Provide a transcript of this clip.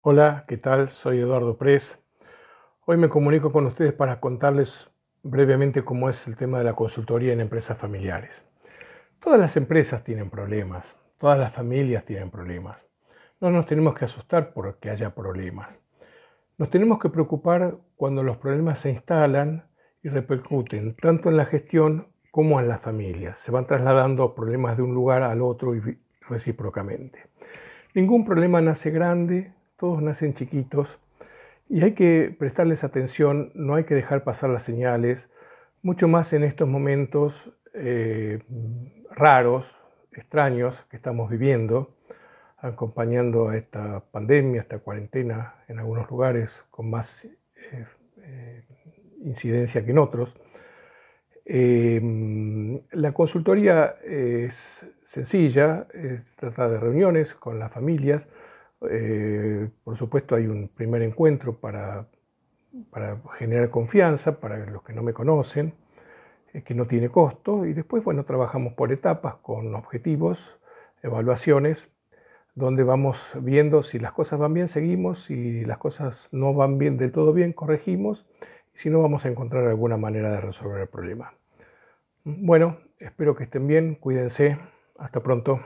Hola, ¿qué tal? Soy Eduardo Pres. Hoy me comunico con ustedes para contarles brevemente cómo es el tema de la consultoría en empresas familiares. Todas las empresas tienen problemas, todas las familias tienen problemas. No nos tenemos que asustar porque haya problemas. Nos tenemos que preocupar cuando los problemas se instalan y repercuten tanto en la gestión como en las familias. Se van trasladando problemas de un lugar al otro y recíprocamente. Ningún problema nace grande, todos nacen chiquitos y hay que prestarles atención, no hay que dejar pasar las señales, mucho más en estos momentos eh, raros, extraños que estamos viviendo, acompañando a esta pandemia, esta cuarentena en algunos lugares con más eh, eh, incidencia que en otros. la consultoría es sencilla, es tratar de reuniones con las familias, por supuesto hay un primer encuentro para, generar confianza para los que no me conocen, eh, que no tiene costo, y después, bueno, trabajamos por etapas con objetivos, evaluaciones, donde vamos viendo si las cosas van bien, seguimos, si las cosas no van bien del todo bien, corregimos, y si no, vamos a encontrar alguna manera de resolver el problema. Bueno, espero que estén bien, cuídense, hasta pronto.